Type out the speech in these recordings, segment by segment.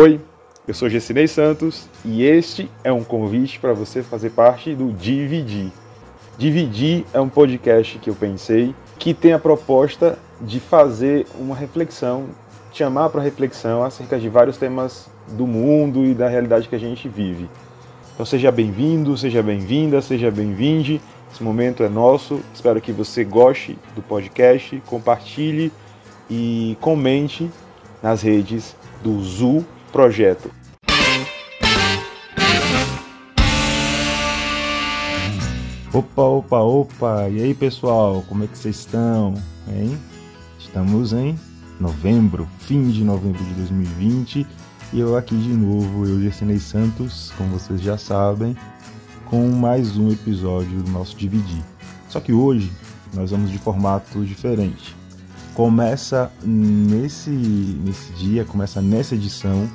Oi, eu sou Gessinei Santos e este é um convite para você fazer parte do Dividir. Dividir é um podcast que eu pensei que tem a proposta de fazer uma reflexão, chamar para reflexão acerca de vários temas do mundo e da realidade que a gente vive. Então seja bem-vindo, seja bem-vinda, seja bem-vinde. Esse momento é nosso. Espero que você goste do podcast, compartilhe e comente nas redes do ZU Projeto. Opa, opa, opa! E aí pessoal, como é que vocês estão? Hein? Estamos em novembro, fim de novembro de 2020 e eu aqui de novo, eu Gersinei Santos, como vocês já sabem, com mais um episódio do nosso Dividir. Só que hoje nós vamos de formato diferente. Começa nesse, nesse dia, começa nessa edição,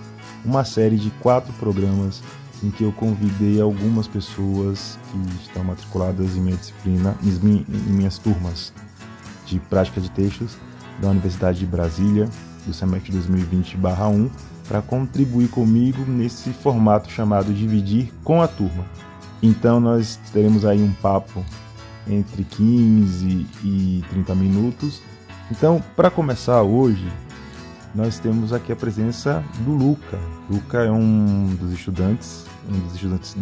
uma série de quatro programas em que eu convidei algumas pessoas que estão matriculadas em minha disciplina, em minhas turmas de prática de textos da Universidade de Brasília, do semestre 2020-1, para contribuir comigo nesse formato chamado Dividir com a Turma. Então nós teremos aí um papo entre 15 e 30 minutos. Então, para começar hoje, nós temos aqui a presença do Luca. Luca é um dos estudantes um dos estudantes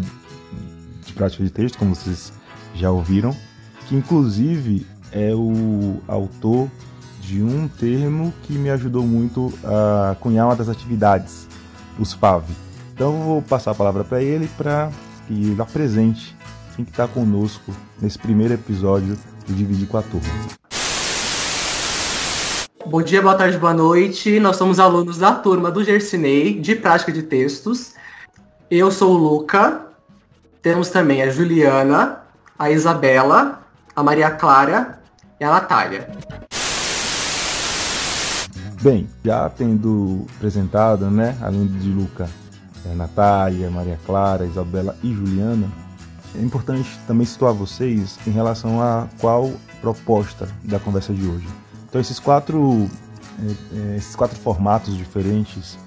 de prática de texto, como vocês já ouviram, que inclusive é o autor de um termo que me ajudou muito a cunhar uma das atividades, os FAV. Então vou passar a palavra para ele para que ele apresente quem está conosco nesse primeiro episódio do Dividir com a Turma. Bom dia, boa tarde, boa noite. Nós somos alunos da turma do Gersinei de prática de textos eu sou o Luca. Temos também a Juliana, a Isabela, a Maria Clara e a Natália. Bem, já tendo apresentado, né, além de Luca, a Natália, Maria Clara, Isabela e Juliana, é importante também situar vocês em relação a qual proposta da conversa de hoje. Então esses quatro, é, é, esses quatro formatos diferentes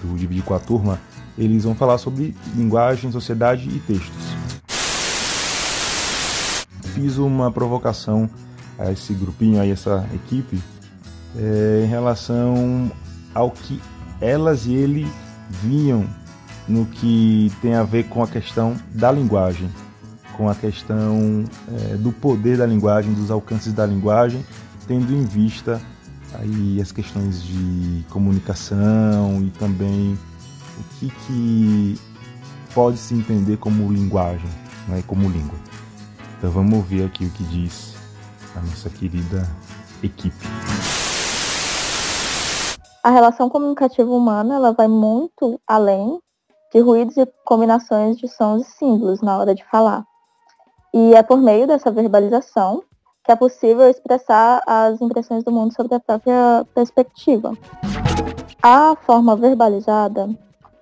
do Dividir com a Turma eles vão falar sobre linguagem, sociedade e textos. Fiz uma provocação a esse grupinho, a essa equipe, é, em relação ao que elas e ele viam no que tem a ver com a questão da linguagem, com a questão é, do poder da linguagem, dos alcances da linguagem, tendo em vista aí as questões de comunicação e também o que, que pode se entender como linguagem, né, como língua. Então vamos ver aqui o que diz a nossa querida equipe. A relação comunicativa humana ela vai muito além de ruídos e combinações de sons e símbolos na hora de falar. E é por meio dessa verbalização que é possível expressar as impressões do mundo sobre a própria perspectiva. A forma verbalizada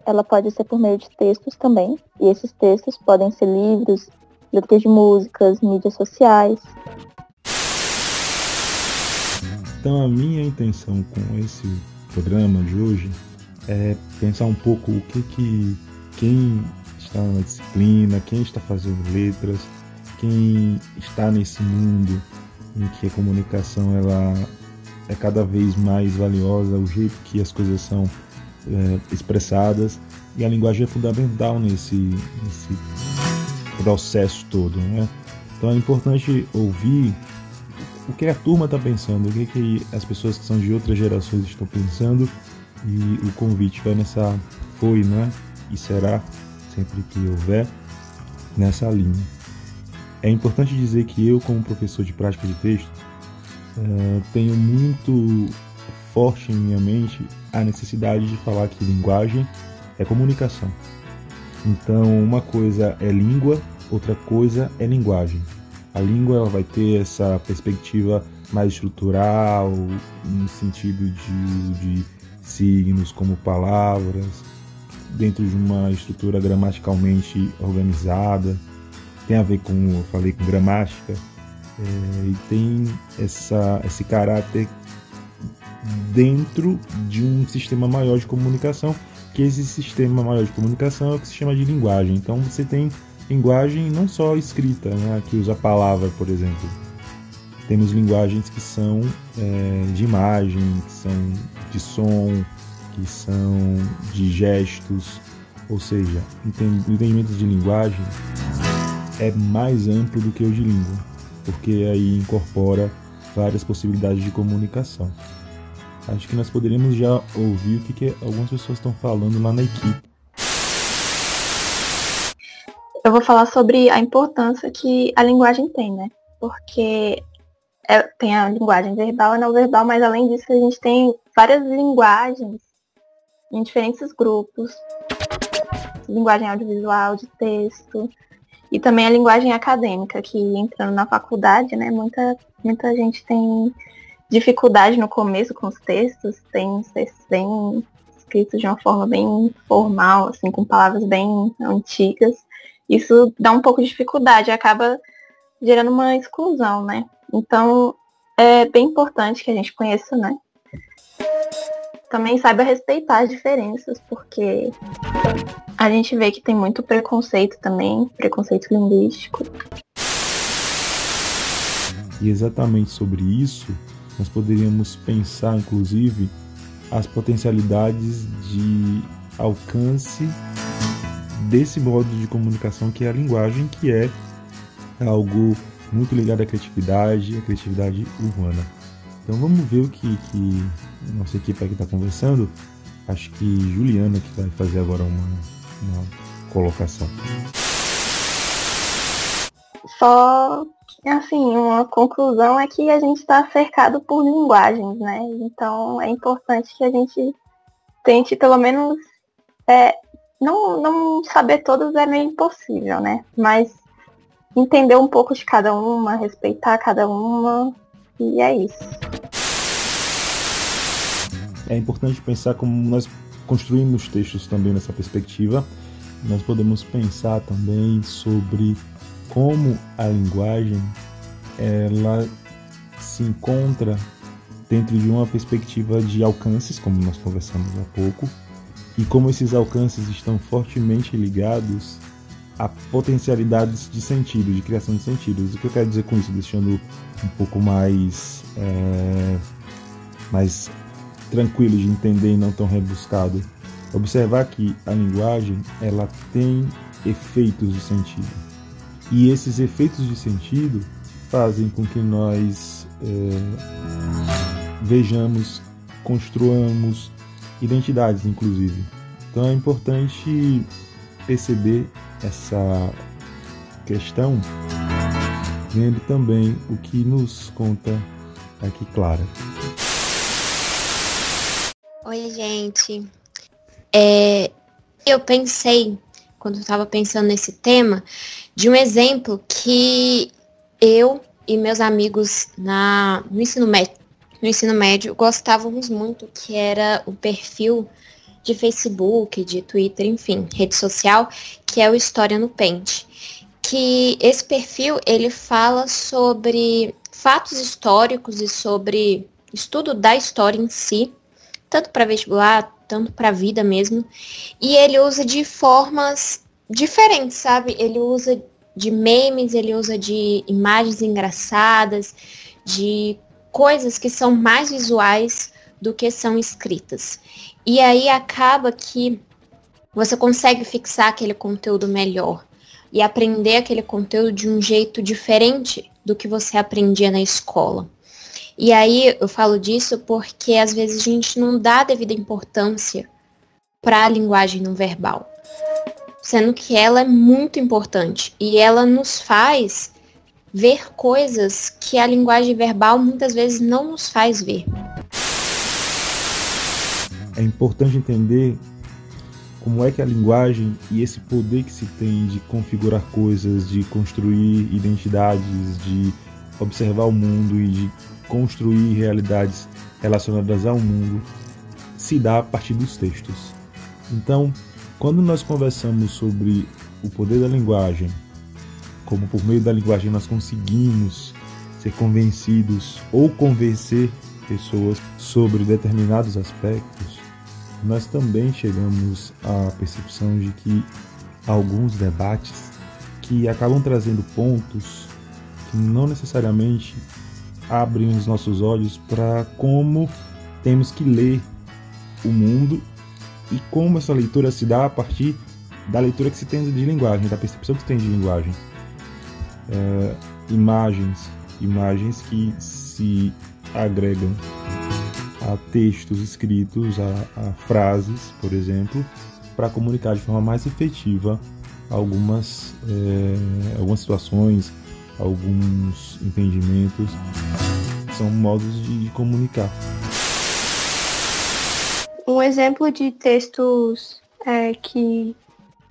ela pode ser por meio de textos também, e esses textos podem ser livros, letras de músicas, mídias sociais. Então a minha intenção com esse programa de hoje é pensar um pouco o que que quem está na disciplina, quem está fazendo letras, quem está nesse mundo em que a comunicação ela é cada vez mais valiosa, o jeito que as coisas são é, expressadas e a linguagem é fundamental nesse, nesse processo todo, né? Então é importante ouvir o que a turma está pensando, o que, que as pessoas que são de outras gerações estão pensando e o convite vai nessa foi, né? E será sempre que houver nessa linha. É importante dizer que eu, como professor de prática de texto, uh, tenho muito forte em minha mente a necessidade de falar que linguagem é comunicação. Então, uma coisa é língua, outra coisa é linguagem. A língua ela vai ter essa perspectiva mais estrutural, no sentido de de signos como palavras, dentro de uma estrutura gramaticalmente organizada. Tem a ver com, eu falei, com gramática, é, e tem essa, esse caráter dentro de um sistema maior de comunicação, que esse sistema maior de comunicação é o que se chama de linguagem. Então você tem linguagem não só escrita, né, que usa palavra, por exemplo. Temos linguagens que são é, de imagem, que são de som, que são de gestos, ou seja, entendimento de linguagem é mais amplo do que o de língua, porque aí incorpora várias possibilidades de comunicação. Acho que nós poderíamos já ouvir o que, que algumas pessoas estão falando lá na equipe. Eu vou falar sobre a importância que a linguagem tem, né? Porque é, tem a linguagem verbal e não verbal, mas além disso a gente tem várias linguagens em diferentes grupos. Linguagem audiovisual, de texto, e também a linguagem acadêmica, que entrando na faculdade, né, muita, muita gente tem dificuldade no começo com os textos, tem textos bem escritos de uma forma bem formal, assim, com palavras bem antigas. Isso dá um pouco de dificuldade, acaba gerando uma exclusão, né? Então é bem importante que a gente conheça, né? Também saiba respeitar as diferenças, porque a gente vê que tem muito preconceito também, preconceito linguístico. E exatamente sobre isso, nós poderíamos pensar, inclusive, as potencialidades de alcance desse modo de comunicação que é a linguagem, que é algo muito ligado à criatividade, à criatividade urbana. Então vamos ver o que, que nossa equipe aqui está conversando. Acho que Juliana que vai fazer agora uma, uma colocação. Só assim, uma conclusão é que a gente está cercado por linguagens, né? Então é importante que a gente tente pelo menos é, não, não saber todas é meio impossível, né? Mas entender um pouco de cada uma, respeitar cada uma, e é isso. É importante pensar como nós construímos textos também nessa perspectiva. Nós podemos pensar também sobre como a linguagem ela se encontra dentro de uma perspectiva de alcances, como nós conversamos há pouco, e como esses alcances estão fortemente ligados a potencialidades de sentido, de criação de sentidos. O que eu quero dizer com isso, deixando um pouco mais, é, mais tranquilo de entender e não tão rebuscado. Observar que a linguagem ela tem efeitos de sentido e esses efeitos de sentido fazem com que nós é, vejamos, construamos identidades, inclusive. Então é importante perceber essa questão, vendo também o que nos conta aqui Clara. Oi, gente. É, eu pensei, quando estava pensando nesse tema, de um exemplo que eu e meus amigos na, no, ensino médio, no ensino médio gostávamos muito, que era o perfil de Facebook, de Twitter, enfim, rede social, que é o História no Pente. Que esse perfil ele fala sobre fatos históricos e sobre estudo da história em si, tanto para vestibular, tanto para vida mesmo. E ele usa de formas diferentes, sabe? Ele usa de memes, ele usa de imagens engraçadas, de coisas que são mais visuais do que são escritas. E aí acaba que você consegue fixar aquele conteúdo melhor e aprender aquele conteúdo de um jeito diferente do que você aprendia na escola. E aí eu falo disso porque às vezes a gente não dá devida importância para a linguagem não verbal, sendo que ela é muito importante e ela nos faz ver coisas que a linguagem verbal muitas vezes não nos faz ver. É importante entender como é que a linguagem e esse poder que se tem de configurar coisas, de construir identidades, de observar o mundo e de construir realidades relacionadas ao mundo se dá a partir dos textos. Então, quando nós conversamos sobre o poder da linguagem, como por meio da linguagem nós conseguimos ser convencidos ou convencer pessoas sobre determinados aspectos, nós também chegamos à percepção de que alguns debates que acabam trazendo pontos que não necessariamente abrem os nossos olhos para como temos que ler o mundo e como essa leitura se dá a partir da leitura que se tem de linguagem, da percepção que se tem de linguagem. É, imagens, imagens que se agregam a textos escritos, a, a frases, por exemplo, para comunicar de forma mais efetiva algumas, é, algumas situações, alguns entendimentos. São modos de comunicar. Um exemplo de textos é, que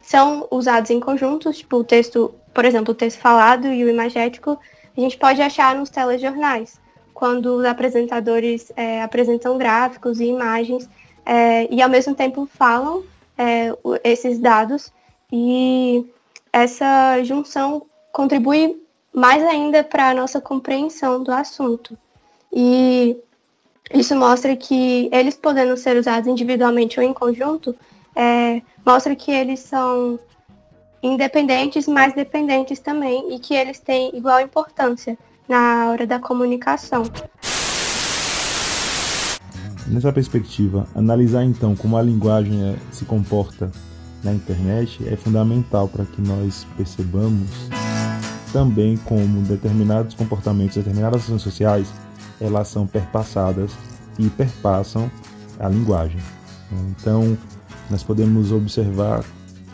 são usados em conjuntos, tipo o texto, por exemplo, o texto falado e o imagético, a gente pode achar nos telejornais, quando os apresentadores é, apresentam gráficos e imagens é, e ao mesmo tempo falam é, esses dados e essa junção contribui mais ainda para a nossa compreensão do assunto. E isso mostra que eles podendo ser usados individualmente ou em conjunto, é, mostra que eles são independentes, mas dependentes também, e que eles têm igual importância na hora da comunicação. Nessa perspectiva, analisar então como a linguagem é, se comporta na internet é fundamental para que nós percebamos também como determinados comportamentos, determinadas ações sociais, elas são perpassadas e perpassam a linguagem. Então, nós podemos observar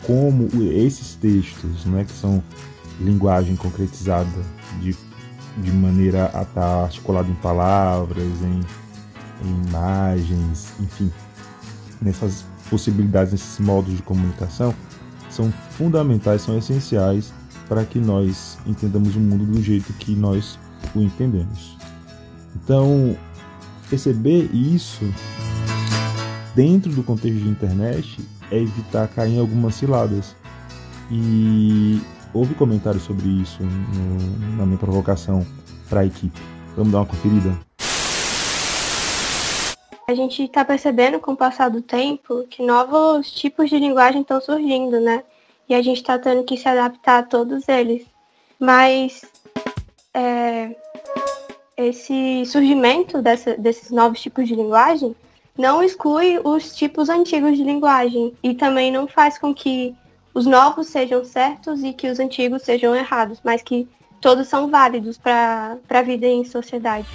como esses textos, né, que são linguagem concretizada de, de maneira a estar articulado em palavras, em, em imagens, enfim, nessas possibilidades, nesses modos de comunicação, são fundamentais, são essenciais para que nós entendamos o mundo do jeito que nós o entendemos. Então, perceber isso dentro do contexto de internet é evitar cair em algumas ciladas. E houve comentários sobre isso no, na minha provocação para a equipe. Vamos dar uma conferida? A gente está percebendo com o passar do tempo que novos tipos de linguagem estão surgindo, né? E a gente está tendo que se adaptar a todos eles. Mas é, esse surgimento dessa, desses novos tipos de linguagem não exclui os tipos antigos de linguagem e também não faz com que os novos sejam certos e que os antigos sejam errados, mas que todos são válidos para a vida em sociedade.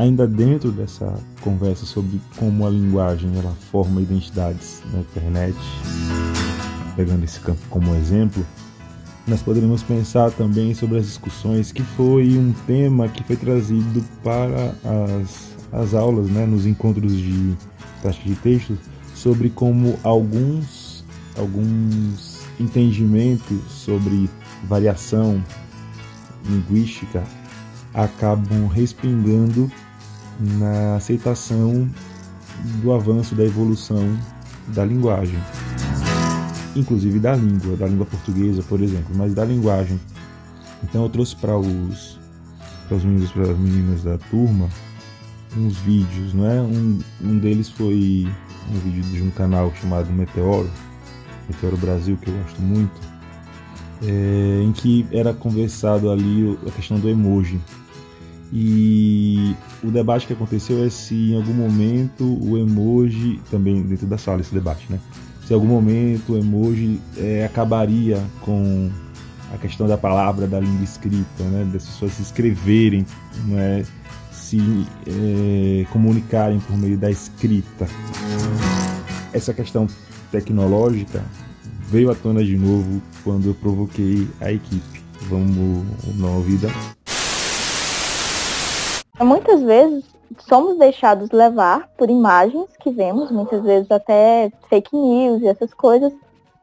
Ainda dentro dessa conversa sobre como a linguagem ela forma identidades na internet, pegando esse campo como exemplo, nós poderíamos pensar também sobre as discussões que foi um tema que foi trazido para as as aulas, né, nos encontros de prática de texto, sobre como alguns, alguns entendimentos sobre variação linguística acabam respingando na aceitação do avanço da evolução da linguagem, inclusive da língua, da língua portuguesa, por exemplo, mas da linguagem. Então eu trouxe para os para os meninos, para as meninas da turma, uns vídeos, não é? Um, um deles foi um vídeo de um canal chamado Meteoro, Meteoro Brasil, que eu gosto muito, é, em que era conversado ali a questão do emoji. E o debate que aconteceu é se em algum momento o emoji, também dentro da sala esse debate, né? Se em algum momento o emoji é, acabaria com a questão da palavra, da língua escrita, né? Das pessoas se escreverem, não é? se é, comunicarem por meio da escrita. Essa questão tecnológica veio à tona de novo quando eu provoquei a equipe. Vamos dar uma ouvida. Muitas vezes somos deixados levar por imagens que vemos, muitas vezes até fake news e essas coisas,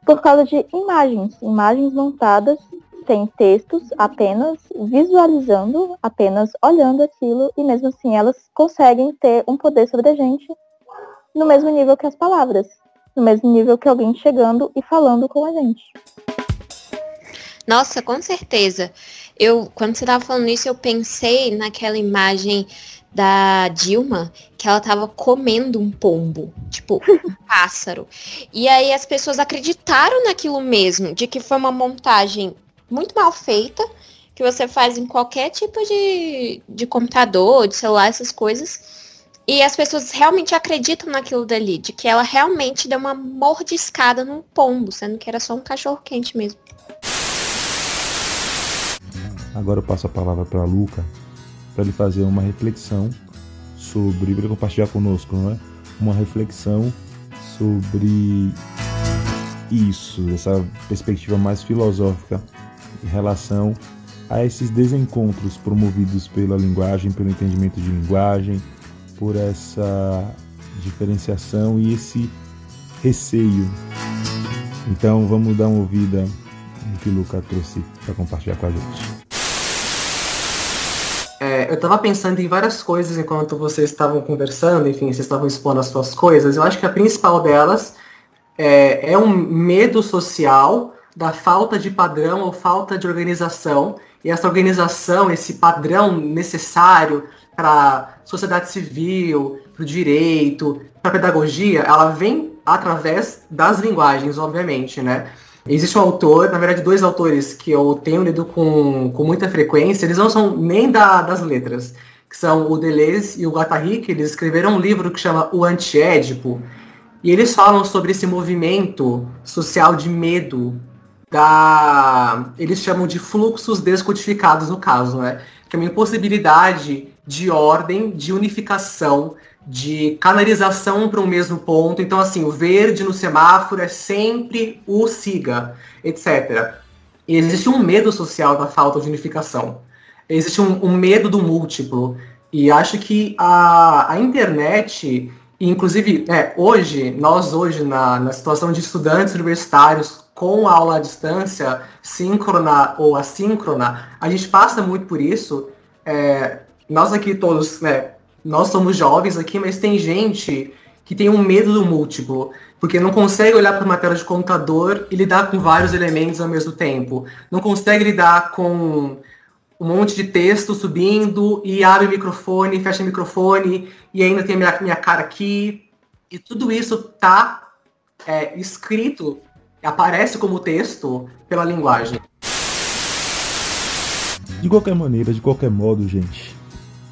por causa de imagens, imagens montadas tem textos apenas visualizando, apenas olhando aquilo, e mesmo assim elas conseguem ter um poder sobre a gente no mesmo nível que as palavras, no mesmo nível que alguém chegando e falando com a gente. Nossa, com certeza. Eu, quando você tava falando isso, eu pensei naquela imagem da Dilma que ela tava comendo um pombo, tipo, um pássaro. E aí as pessoas acreditaram naquilo mesmo, de que foi uma montagem muito mal feita, que você faz em qualquer tipo de, de computador, de celular, essas coisas. E as pessoas realmente acreditam naquilo dali, de que ela realmente deu uma mordiscada num pombo, sendo que era só um cachorro quente mesmo. Agora eu passo a palavra para Luca, para ele fazer uma reflexão sobre, para compartilhar conosco, não é? Uma reflexão sobre isso, essa perspectiva mais filosófica em relação a esses desencontros promovidos pela linguagem, pelo entendimento de linguagem, por essa diferenciação e esse receio. Então vamos dar uma ouvida no que o Luca trouxe para compartilhar com a gente. É, eu estava pensando em várias coisas enquanto vocês estavam conversando, enfim, vocês estavam expondo as suas coisas. Eu acho que a principal delas é, é um medo social da falta de padrão ou falta de organização. E essa organização, esse padrão necessário para sociedade civil, para o direito, para a pedagogia, ela vem através das linguagens, obviamente, né? Existe um autor, na verdade, dois autores que eu tenho lido com, com muita frequência, eles não são nem da, das letras, que são o Deleuze e o Guattari, que eles escreveram um livro que chama O Antiédipo, e eles falam sobre esse movimento social de medo da. Eles chamam de fluxos descodificados, no caso, né? Que é uma impossibilidade de ordem, de unificação, de canalização para um mesmo ponto. Então, assim, o verde no semáforo é sempre o siga, etc. E existe um medo social da falta de unificação. Existe um, um medo do múltiplo. E acho que a, a internet, inclusive, é, hoje, nós hoje, na, na situação de estudantes universitários com aula à distância, síncrona ou assíncrona, a gente passa muito por isso. É, nós aqui todos, né, nós somos jovens aqui, mas tem gente que tem um medo do múltiplo, porque não consegue olhar para uma tela de computador e lidar com vários elementos ao mesmo tempo. Não consegue lidar com um monte de texto subindo e abre o microfone, fecha o microfone e ainda tem a minha, minha cara aqui. E tudo isso tá é, escrito, aparece como texto pela linguagem. De qualquer maneira, de qualquer modo, gente,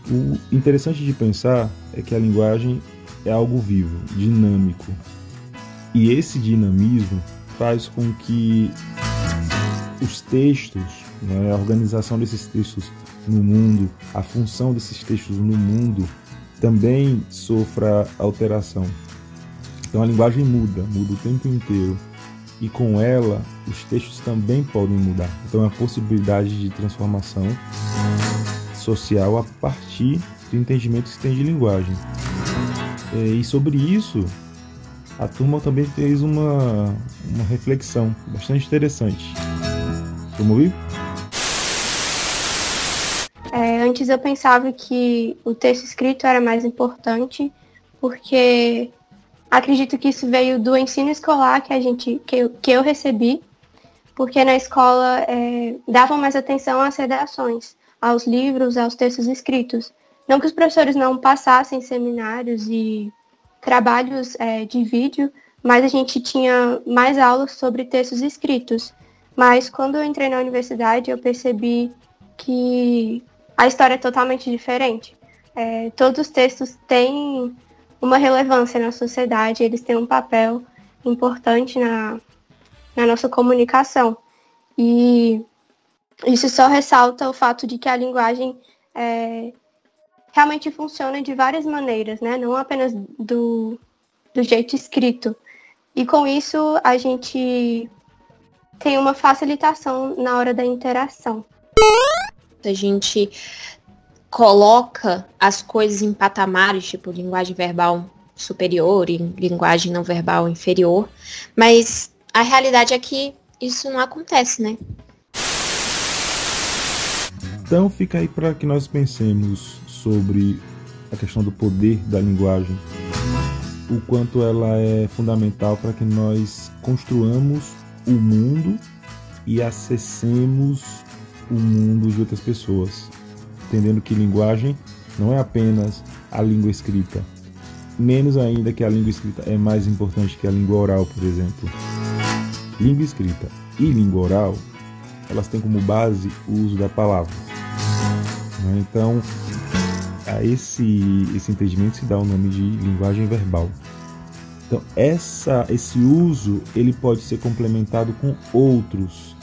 o interessante de pensar é que a linguagem é algo vivo, dinâmico. E esse dinamismo faz com que os textos, né, a organização desses textos no mundo, a função desses textos no mundo, também sofra alteração. Então a linguagem muda, muda o tempo inteiro. E com ela, os textos também podem mudar. Então é a possibilidade de transformação social a partir do entendimento que se tem de linguagem. É, e sobre isso, a turma também fez uma, uma reflexão bastante interessante. Vamos ouvir? É, antes eu pensava que o texto escrito era mais importante, porque acredito que isso veio do ensino escolar que a gente que eu, que eu recebi, porque na escola é, davam mais atenção às redações aos livros, aos textos escritos. Não que os professores não passassem seminários e trabalhos é, de vídeo, mas a gente tinha mais aulas sobre textos escritos. Mas quando eu entrei na universidade, eu percebi que a história é totalmente diferente. É, todos os textos têm uma relevância na sociedade, eles têm um papel importante na, na nossa comunicação. E isso só ressalta o fato de que a linguagem é, realmente funciona de várias maneiras, né? Não apenas do, do jeito escrito. E com isso a gente tem uma facilitação na hora da interação. A gente coloca as coisas em patamares, tipo linguagem verbal superior e linguagem não verbal inferior, mas a realidade é que isso não acontece, né? Então fica aí para que nós pensemos sobre a questão do poder da linguagem, o quanto ela é fundamental para que nós construamos o mundo e acessemos o mundo de outras pessoas, entendendo que linguagem não é apenas a língua escrita, menos ainda que a língua escrita é mais importante que a língua oral, por exemplo. Língua escrita e língua oral, elas têm como base o uso da palavra. Né? Então, a esse, esse entendimento se dá o nome de linguagem verbal. Então, essa, esse uso ele pode ser complementado com outros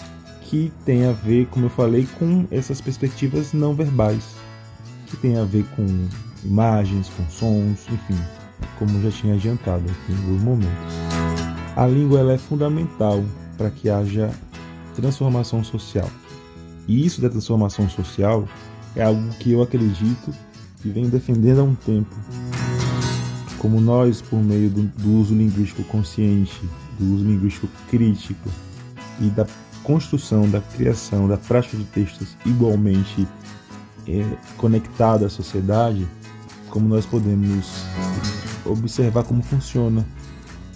que tem a ver, como eu falei, com essas perspectivas não verbais, que tem a ver com imagens, com sons, enfim, como já tinha adiantado aqui em alguns momentos. A língua ela é fundamental para que haja transformação social. E isso da transformação social é algo que eu acredito e venho defendendo há um tempo. Como nós, por meio do, do uso linguístico consciente, do uso linguístico crítico e da construção, da criação, da prática de textos igualmente é, conectada à sociedade, como nós podemos observar como funciona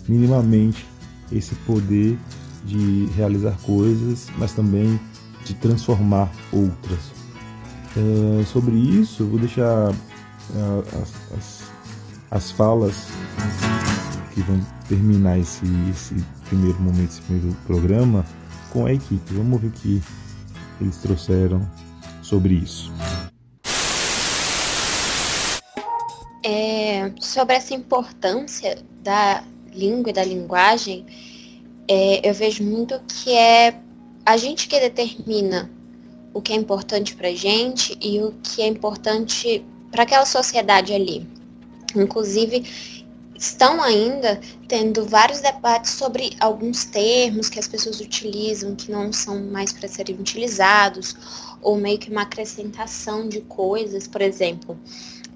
minimamente esse poder de realizar coisas, mas também de transformar outras. É, sobre isso, vou deixar é, as, as, as, falas que vão terminar esse, esse primeiro momento, esse primeiro programa, com a equipe. Vamos ver o que eles trouxeram sobre isso. É, sobre essa importância da língua e da linguagem, é, eu vejo muito que é a gente que determina o que é importante para gente e o que é importante para aquela sociedade ali. Inclusive, estão ainda tendo vários debates sobre alguns termos que as pessoas utilizam que não são mais para serem utilizados, ou meio que uma acrescentação de coisas, por exemplo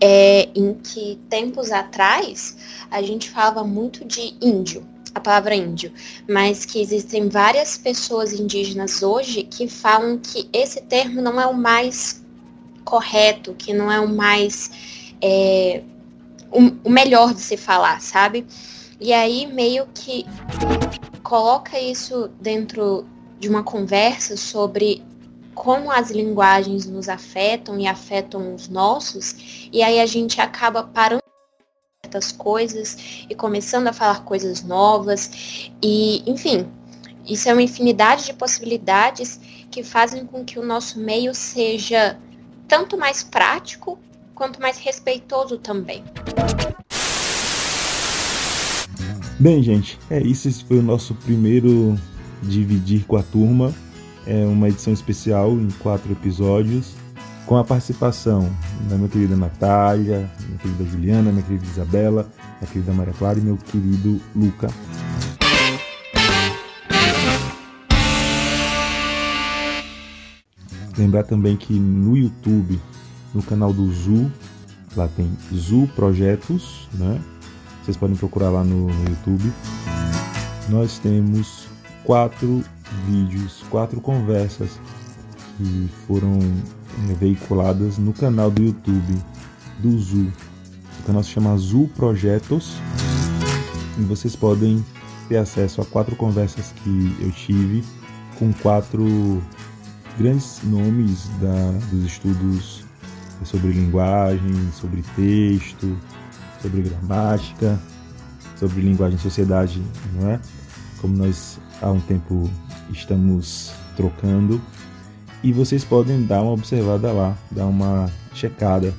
é, em que tempos atrás a gente falava muito de índio, a palavra índio, mas que existem várias pessoas indígenas hoje que falam que esse termo não é o mais correto, que não é o mais é, o, o melhor de se falar, sabe? E aí meio que coloca isso dentro de uma conversa sobre como as linguagens nos afetam e afetam os nossos, e aí a gente acaba parando certas coisas e começando a falar coisas novas, e enfim, isso é uma infinidade de possibilidades que fazem com que o nosso meio seja tanto mais prático quanto mais respeitoso também. Bem, gente, é isso. Esse foi o nosso primeiro dividir com a turma é uma edição especial em quatro episódios, com a participação da minha querida Natália, minha querida Juliana, minha querida Isabela, minha querida Maria Clara e meu querido Luca. Lembrar também que no YouTube, no canal do Zu, lá tem Zu Projetos, né? Vocês podem procurar lá no, no YouTube. Nós temos quatro vídeos, quatro conversas que foram veiculadas no canal do YouTube do Zu. O canal se chama Zu Projetos e vocês podem ter acesso a quatro conversas que eu tive com quatro grandes nomes da, dos estudos sobre linguagem, sobre texto, sobre gramática, sobre linguagem e sociedade, não é? Como nós há um tempo estamos trocando. E vocês podem dar uma observada lá, dar uma checada.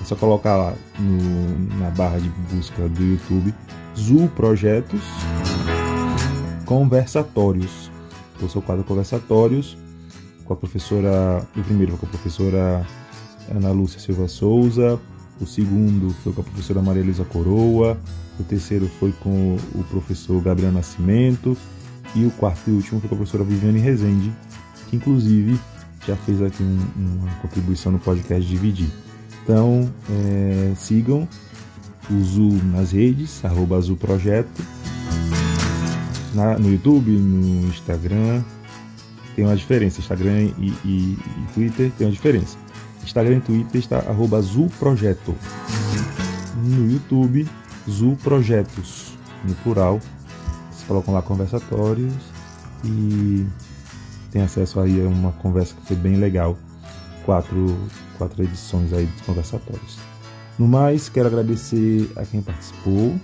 É só colocar lá no, na barra de busca do YouTube Zu Projetos Conversatórios. Eu sou quadro Conversatórios com a professora. O primeiro com a professora Ana Lúcia Silva Souza. O segundo foi com a professora Maria Elisa Coroa. O terceiro foi com o professor Gabriel Nascimento. E o quarto e último foi com a professora Viviane Rezende, que inclusive já fez aqui um, uma contribuição no podcast Dividir. Então, é, sigam o Zu nas redes, arroba Azul Projeto, na, no YouTube, no Instagram. Tem uma diferença, Instagram e, e, e Twitter tem uma diferença. Instagram e Twitter está arroba Azul Projeto. No YouTube, Zu Projetos, no plural, colocam lá conversatórios e tem acesso aí a uma conversa que foi bem legal. Quatro, quatro edições aí dos conversatórios. No mais, quero agradecer a quem participou,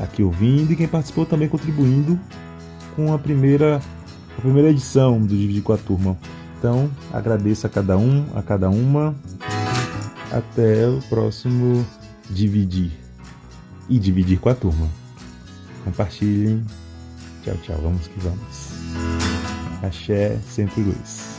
aqui ouvindo e quem participou também contribuindo com a primeira, a primeira edição do Dividir com a Turma. Então, agradeço a cada um, a cada uma. Até o próximo Dividir. E dividir com a turma. Compartilhem. Tchau, tchau. Vamos que vamos. Axé, sempre luz.